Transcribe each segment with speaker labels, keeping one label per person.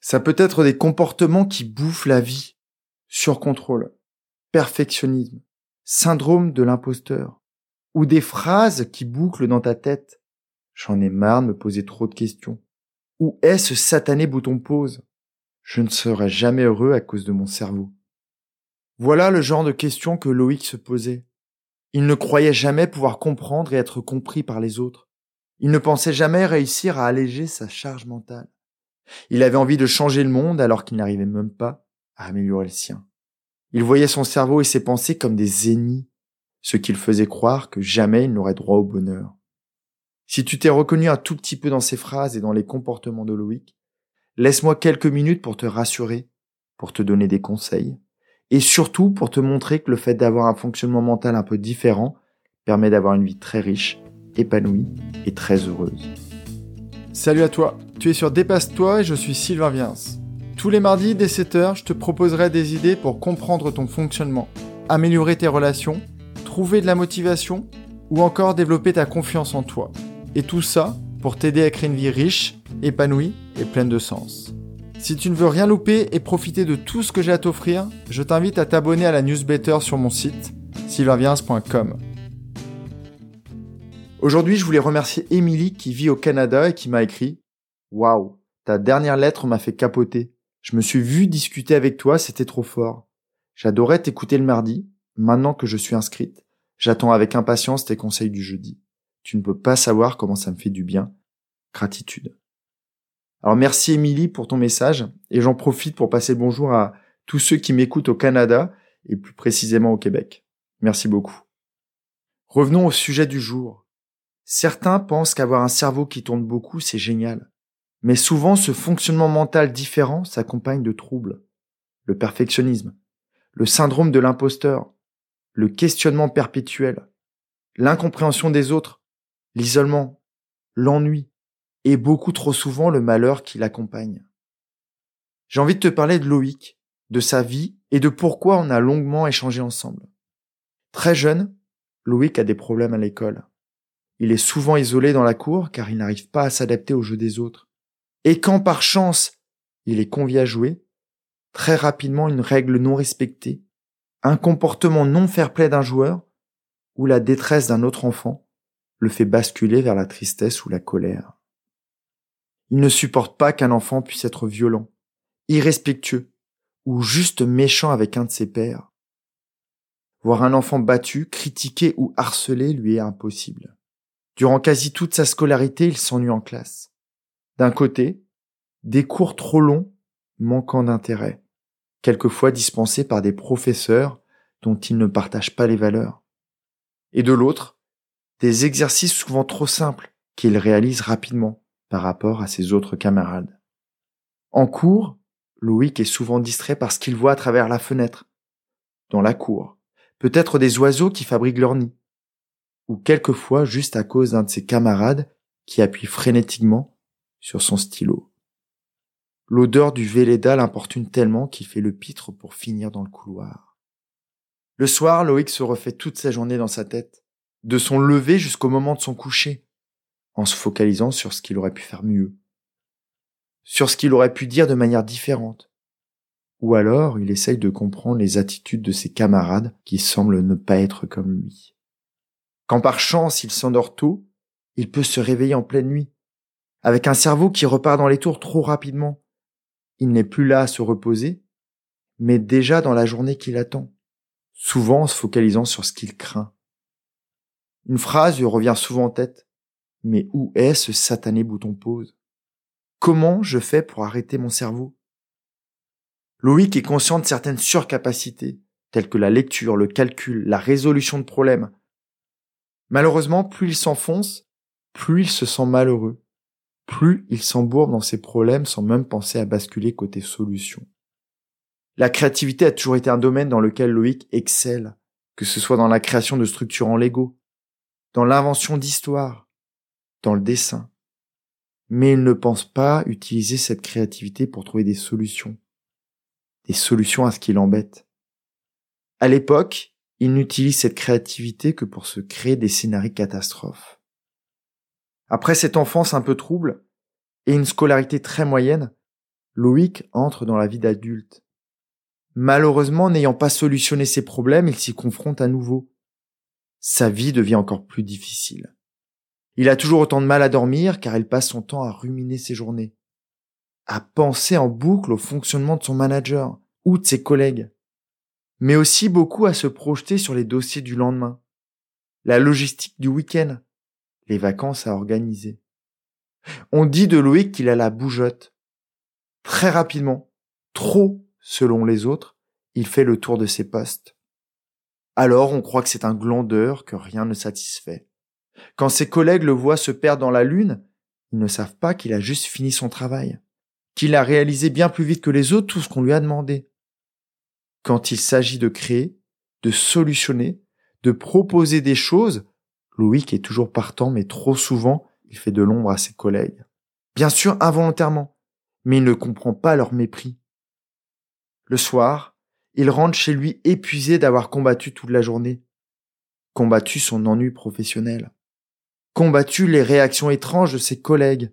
Speaker 1: Ça peut être des comportements qui bouffent la vie. Surcontrôle, perfectionnisme, syndrome de l'imposteur, ou des phrases qui bouclent dans ta tête. J'en ai marre de me poser trop de questions. Où est ce satané bouton pause? Je ne serai jamais heureux à cause de mon cerveau. Voilà le genre de questions que Loïc se posait. Il ne croyait jamais pouvoir comprendre et être compris par les autres. Il ne pensait jamais réussir à alléger sa charge mentale. Il avait envie de changer le monde alors qu'il n'arrivait même pas à améliorer le sien. Il voyait son cerveau et ses pensées comme des ennemis, ce qui le faisait croire que jamais il n'aurait droit au bonheur. Si tu t'es reconnu un tout petit peu dans ces phrases et dans les comportements de Loïc, laisse-moi quelques minutes pour te rassurer, pour te donner des conseils, et surtout pour te montrer que le fait d'avoir un fonctionnement mental un peu différent permet d'avoir une vie très riche, épanouie et très heureuse. Salut à toi, tu es sur Dépasse-toi et je suis Sylvain Viens. Tous les mardis dès 7h, je te proposerai des idées pour comprendre ton fonctionnement, améliorer tes relations, trouver de la motivation ou encore développer ta confiance en toi. Et tout ça pour t'aider à créer une vie riche, épanouie et pleine de sens. Si tu ne veux rien louper et profiter de tout ce que j'ai à t'offrir, je t'invite à t'abonner à la newsletter sur mon site sylvainviens.com. Aujourd'hui, je voulais remercier Émilie qui vit au Canada et qui m'a écrit Waouh, ta dernière lettre m'a fait capoter. Je me suis vu discuter avec toi, c'était trop fort. J'adorais t'écouter le mardi. Maintenant que je suis inscrite, j'attends avec impatience tes conseils du jeudi. Tu ne peux pas savoir comment ça me fait du bien. Gratitude. Alors merci Émilie pour ton message et j'en profite pour passer bonjour à tous ceux qui m'écoutent au Canada et plus précisément au Québec. Merci beaucoup. Revenons au sujet du jour. Certains pensent qu'avoir un cerveau qui tourne beaucoup, c'est génial. Mais souvent, ce fonctionnement mental différent s'accompagne de troubles. Le perfectionnisme, le syndrome de l'imposteur, le questionnement perpétuel, l'incompréhension des autres, l'isolement, l'ennui, et beaucoup trop souvent le malheur qui l'accompagne. J'ai envie de te parler de Loïc, de sa vie et de pourquoi on a longuement échangé ensemble. Très jeune, Loïc a des problèmes à l'école. Il est souvent isolé dans la cour car il n'arrive pas à s'adapter aux jeux des autres. Et quand par chance il est convié à jouer, très rapidement une règle non respectée, un comportement non fair-play d'un joueur ou la détresse d'un autre enfant le fait basculer vers la tristesse ou la colère. Il ne supporte pas qu'un enfant puisse être violent, irrespectueux ou juste méchant avec un de ses pères. Voir un enfant battu, critiqué ou harcelé lui est impossible. Durant quasi toute sa scolarité, il s'ennuie en classe. D'un côté, des cours trop longs, manquant d'intérêt, quelquefois dispensés par des professeurs dont il ne partage pas les valeurs. Et de l'autre, des exercices souvent trop simples qu'il réalise rapidement, par rapport à ses autres camarades. En cours, Loïc est souvent distrait par ce qu'il voit à travers la fenêtre, dans la cour, peut-être des oiseaux qui fabriquent leur nid, ou quelquefois juste à cause d'un de ses camarades qui appuie frénétiquement sur son stylo. L'odeur du Véleda l'importune tellement qu'il fait le pitre pour finir dans le couloir. Le soir, Loïc se refait toute sa journée dans sa tête, de son lever jusqu'au moment de son coucher en se focalisant sur ce qu'il aurait pu faire mieux, sur ce qu'il aurait pu dire de manière différente. Ou alors il essaye de comprendre les attitudes de ses camarades qui semblent ne pas être comme lui. Quand par chance il s'endort tôt, il peut se réveiller en pleine nuit, avec un cerveau qui repart dans les tours trop rapidement. Il n'est plus là à se reposer, mais déjà dans la journée qui l'attend, souvent en se focalisant sur ce qu'il craint. Une phrase lui revient souvent en tête. Mais où est ce satané bouton pause Comment je fais pour arrêter mon cerveau? Loïc est conscient de certaines surcapacités, telles que la lecture, le calcul, la résolution de problèmes. Malheureusement, plus il s'enfonce, plus il se sent malheureux, plus il s'embourbe dans ses problèmes sans même penser à basculer côté solution. La créativité a toujours été un domaine dans lequel Loïc excelle, que ce soit dans la création de structures en Lego, dans l'invention d'histoires, dans le dessin. Mais il ne pense pas utiliser cette créativité pour trouver des solutions. Des solutions à ce qui l'embête. À l'époque, il n'utilise cette créativité que pour se créer des scénarios catastrophes. Après cette enfance un peu trouble et une scolarité très moyenne, Loïc entre dans la vie d'adulte. Malheureusement, n'ayant pas solutionné ses problèmes, il s'y confronte à nouveau. Sa vie devient encore plus difficile. Il a toujours autant de mal à dormir car il passe son temps à ruminer ses journées, à penser en boucle au fonctionnement de son manager ou de ses collègues, mais aussi beaucoup à se projeter sur les dossiers du lendemain, la logistique du week-end, les vacances à organiser. On dit de Loïc qu'il a la bougeotte. Très rapidement, trop selon les autres, il fait le tour de ses postes. Alors on croit que c'est un glandeur que rien ne satisfait. Quand ses collègues le voient se perdre dans la lune, ils ne savent pas qu'il a juste fini son travail, qu'il a réalisé bien plus vite que les autres tout ce qu'on lui a demandé. Quand il s'agit de créer, de solutionner, de proposer des choses, Loïc est toujours partant, mais trop souvent, il fait de l'ombre à ses collègues. Bien sûr, involontairement, mais il ne comprend pas leur mépris. Le soir, il rentre chez lui épuisé d'avoir combattu toute la journée, combattu son ennui professionnel, combattu les réactions étranges de ses collègues,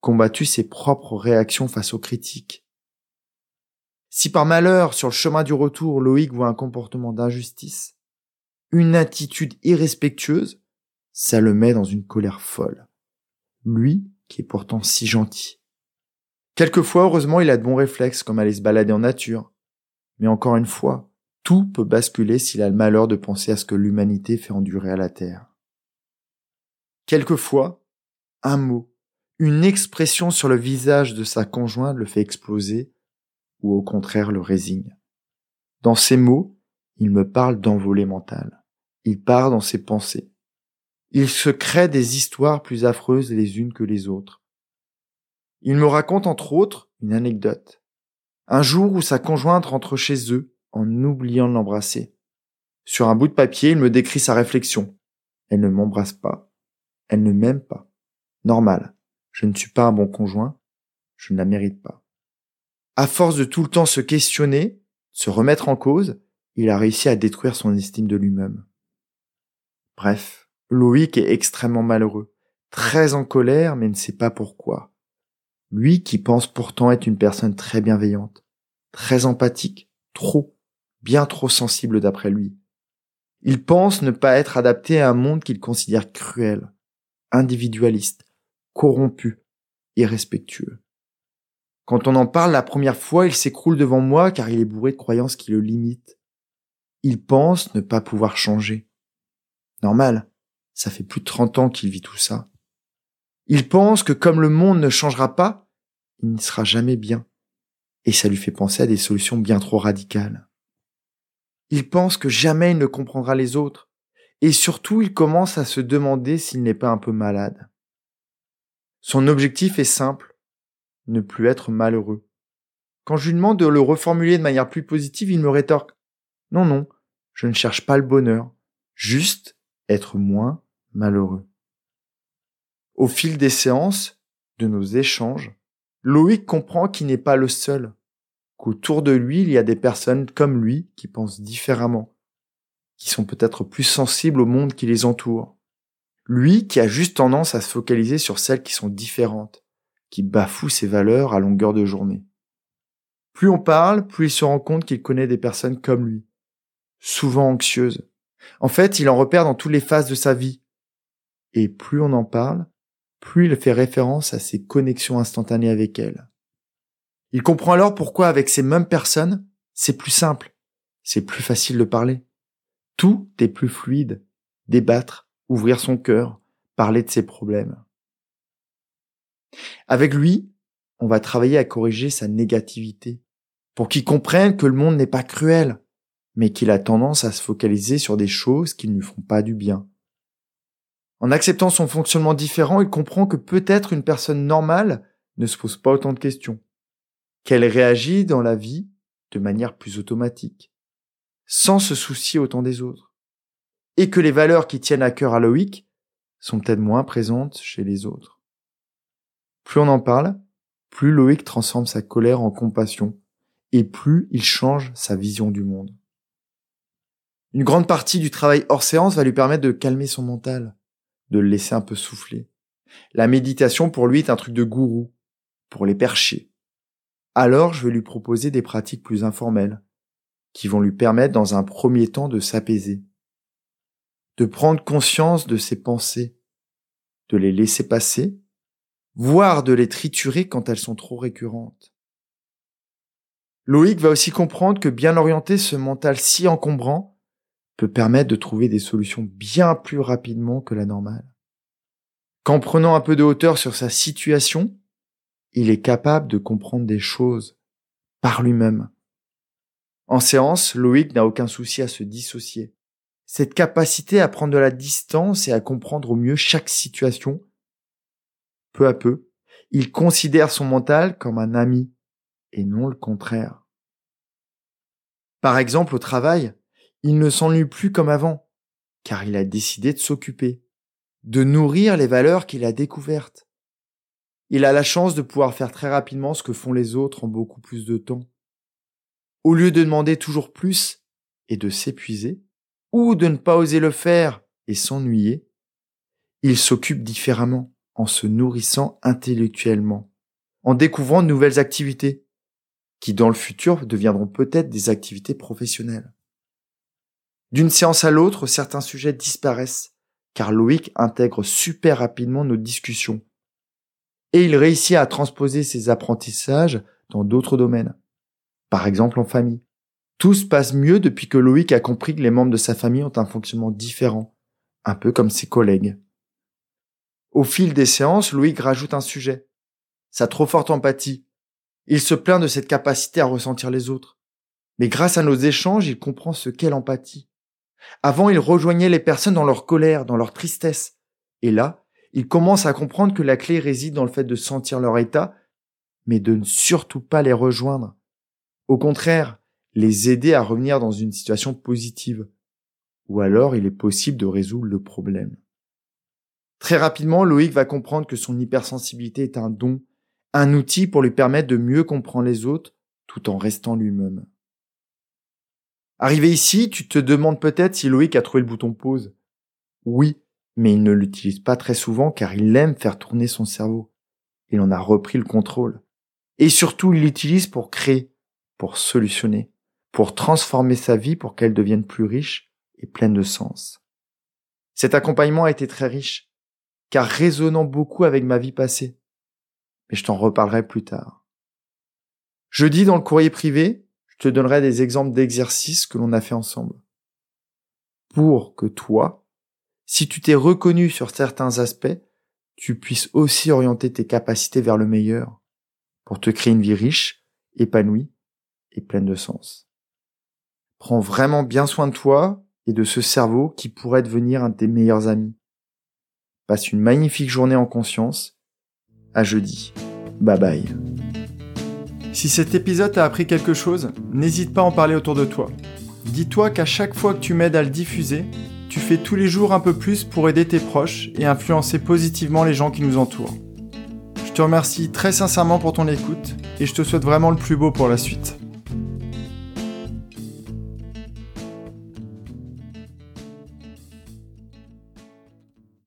Speaker 1: combattu ses propres réactions face aux critiques. Si par malheur, sur le chemin du retour, Loïc voit un comportement d'injustice, une attitude irrespectueuse, ça le met dans une colère folle. Lui, qui est pourtant si gentil. Quelquefois, heureusement, il a de bons réflexes, comme aller se balader en nature. Mais encore une fois, tout peut basculer s'il a le malheur de penser à ce que l'humanité fait endurer à la Terre. Quelquefois, un mot, une expression sur le visage de sa conjointe le fait exploser, ou au contraire le résigne. Dans ces mots, il me parle d'envolée mentale. Il part dans ses pensées. Il se crée des histoires plus affreuses les unes que les autres. Il me raconte entre autres une anecdote. Un jour où sa conjointe rentre chez eux en oubliant de l'embrasser. Sur un bout de papier, il me décrit sa réflexion. Elle ne m'embrasse pas. Elle ne m'aime pas. Normal. Je ne suis pas un bon conjoint. Je ne la mérite pas. À force de tout le temps se questionner, se remettre en cause, il a réussi à détruire son estime de lui-même. Bref, Loïc est extrêmement malheureux, très en colère, mais ne sait pas pourquoi. Lui qui pense pourtant être une personne très bienveillante, très empathique, trop, bien trop sensible d'après lui. Il pense ne pas être adapté à un monde qu'il considère cruel, individualiste, corrompu, irrespectueux. Quand on en parle la première fois, il s'écroule devant moi car il est bourré de croyances qui le limitent. Il pense ne pas pouvoir changer. Normal, ça fait plus de 30 ans qu'il vit tout ça. Il pense que comme le monde ne changera pas, il ne sera jamais bien. Et ça lui fait penser à des solutions bien trop radicales. Il pense que jamais il ne comprendra les autres. Et surtout, il commence à se demander s'il n'est pas un peu malade. Son objectif est simple, ne plus être malheureux. Quand je lui demande de le reformuler de manière plus positive, il me rétorque Non, non, je ne cherche pas le bonheur, juste être moins malheureux. Au fil des séances, de nos échanges, Loïc comprend qu'il n'est pas le seul, qu'autour de lui, il y a des personnes comme lui qui pensent différemment, qui sont peut-être plus sensibles au monde qui les entoure. Lui qui a juste tendance à se focaliser sur celles qui sont différentes, qui bafouent ses valeurs à longueur de journée. Plus on parle, plus il se rend compte qu'il connaît des personnes comme lui, souvent anxieuses. En fait, il en repère dans toutes les phases de sa vie. Et plus on en parle, plus il fait référence à ses connexions instantanées avec elle. Il comprend alors pourquoi avec ces mêmes personnes, c'est plus simple, c'est plus facile de parler. Tout est plus fluide, débattre, ouvrir son cœur, parler de ses problèmes. Avec lui, on va travailler à corriger sa négativité, pour qu'il comprenne que le monde n'est pas cruel, mais qu'il a tendance à se focaliser sur des choses qui ne lui font pas du bien. En acceptant son fonctionnement différent, il comprend que peut-être une personne normale ne se pose pas autant de questions, qu'elle réagit dans la vie de manière plus automatique, sans se soucier autant des autres, et que les valeurs qui tiennent à cœur à Loïc sont peut-être moins présentes chez les autres. Plus on en parle, plus Loïc transforme sa colère en compassion, et plus il change sa vision du monde. Une grande partie du travail hors séance va lui permettre de calmer son mental, de le laisser un peu souffler. La méditation pour lui est un truc de gourou, pour les percher. alors je vais lui proposer des pratiques plus informelles, qui vont lui permettre dans un premier temps de s'apaiser, de prendre conscience de ses pensées, de les laisser passer, voire de les triturer quand elles sont trop récurrentes. Loïc va aussi comprendre que bien orienter ce mental si encombrant peut permettre de trouver des solutions bien plus rapidement que la normale. Qu'en prenant un peu de hauteur sur sa situation, il est capable de comprendre des choses par lui-même. En séance, Loïc n'a aucun souci à se dissocier. Cette capacité à prendre de la distance et à comprendre au mieux chaque situation, à peu, il considère son mental comme un ami et non le contraire. Par exemple, au travail, il ne s'ennuie plus comme avant, car il a décidé de s'occuper, de nourrir les valeurs qu'il a découvertes. Il a la chance de pouvoir faire très rapidement ce que font les autres en beaucoup plus de temps. Au lieu de demander toujours plus et de s'épuiser, ou de ne pas oser le faire et s'ennuyer, il s'occupe différemment en se nourrissant intellectuellement, en découvrant de nouvelles activités, qui dans le futur deviendront peut-être des activités professionnelles. D'une séance à l'autre, certains sujets disparaissent, car Loïc intègre super rapidement nos discussions. Et il réussit à transposer ses apprentissages dans d'autres domaines. Par exemple en famille. Tout se passe mieux depuis que Loïc a compris que les membres de sa famille ont un fonctionnement différent, un peu comme ses collègues. Au fil des séances, Loïc rajoute un sujet. Sa trop forte empathie. Il se plaint de cette capacité à ressentir les autres. Mais grâce à nos échanges, il comprend ce qu'est l'empathie. Avant, il rejoignait les personnes dans leur colère, dans leur tristesse. Et là, il commence à comprendre que la clé réside dans le fait de sentir leur état, mais de ne surtout pas les rejoindre. Au contraire, les aider à revenir dans une situation positive. Ou alors il est possible de résoudre le problème. Très rapidement, Loïc va comprendre que son hypersensibilité est un don, un outil pour lui permettre de mieux comprendre les autres tout en restant lui-même. Arrivé ici, tu te demandes peut-être si Loïc a trouvé le bouton pause. Oui, mais il ne l'utilise pas très souvent car il aime faire tourner son cerveau. Il en a repris le contrôle. Et surtout, il l'utilise pour créer, pour solutionner, pour transformer sa vie pour qu'elle devienne plus riche et pleine de sens. Cet accompagnement a été très riche, car résonnant beaucoup avec ma vie passée. Mais je t'en reparlerai plus tard. Jeudi, dans le courrier privé, je te donnerai des exemples d'exercices que l'on a fait ensemble. Pour que toi, si tu t'es reconnu sur certains aspects, tu puisses aussi orienter tes capacités vers le meilleur pour te créer une vie riche, épanouie et pleine de sens. Prends vraiment bien soin de toi et de ce cerveau qui pourrait devenir un de tes meilleurs amis. Passe une magnifique journée en conscience. À jeudi. Bye bye. Si cet épisode t'a appris quelque chose, n'hésite pas à en parler autour de toi. Dis-toi qu'à chaque fois que tu m'aides à le diffuser, tu fais tous les jours un peu plus pour aider tes proches et influencer positivement les gens qui nous entourent. Je te remercie très sincèrement pour ton écoute et je te souhaite vraiment le plus beau pour la suite.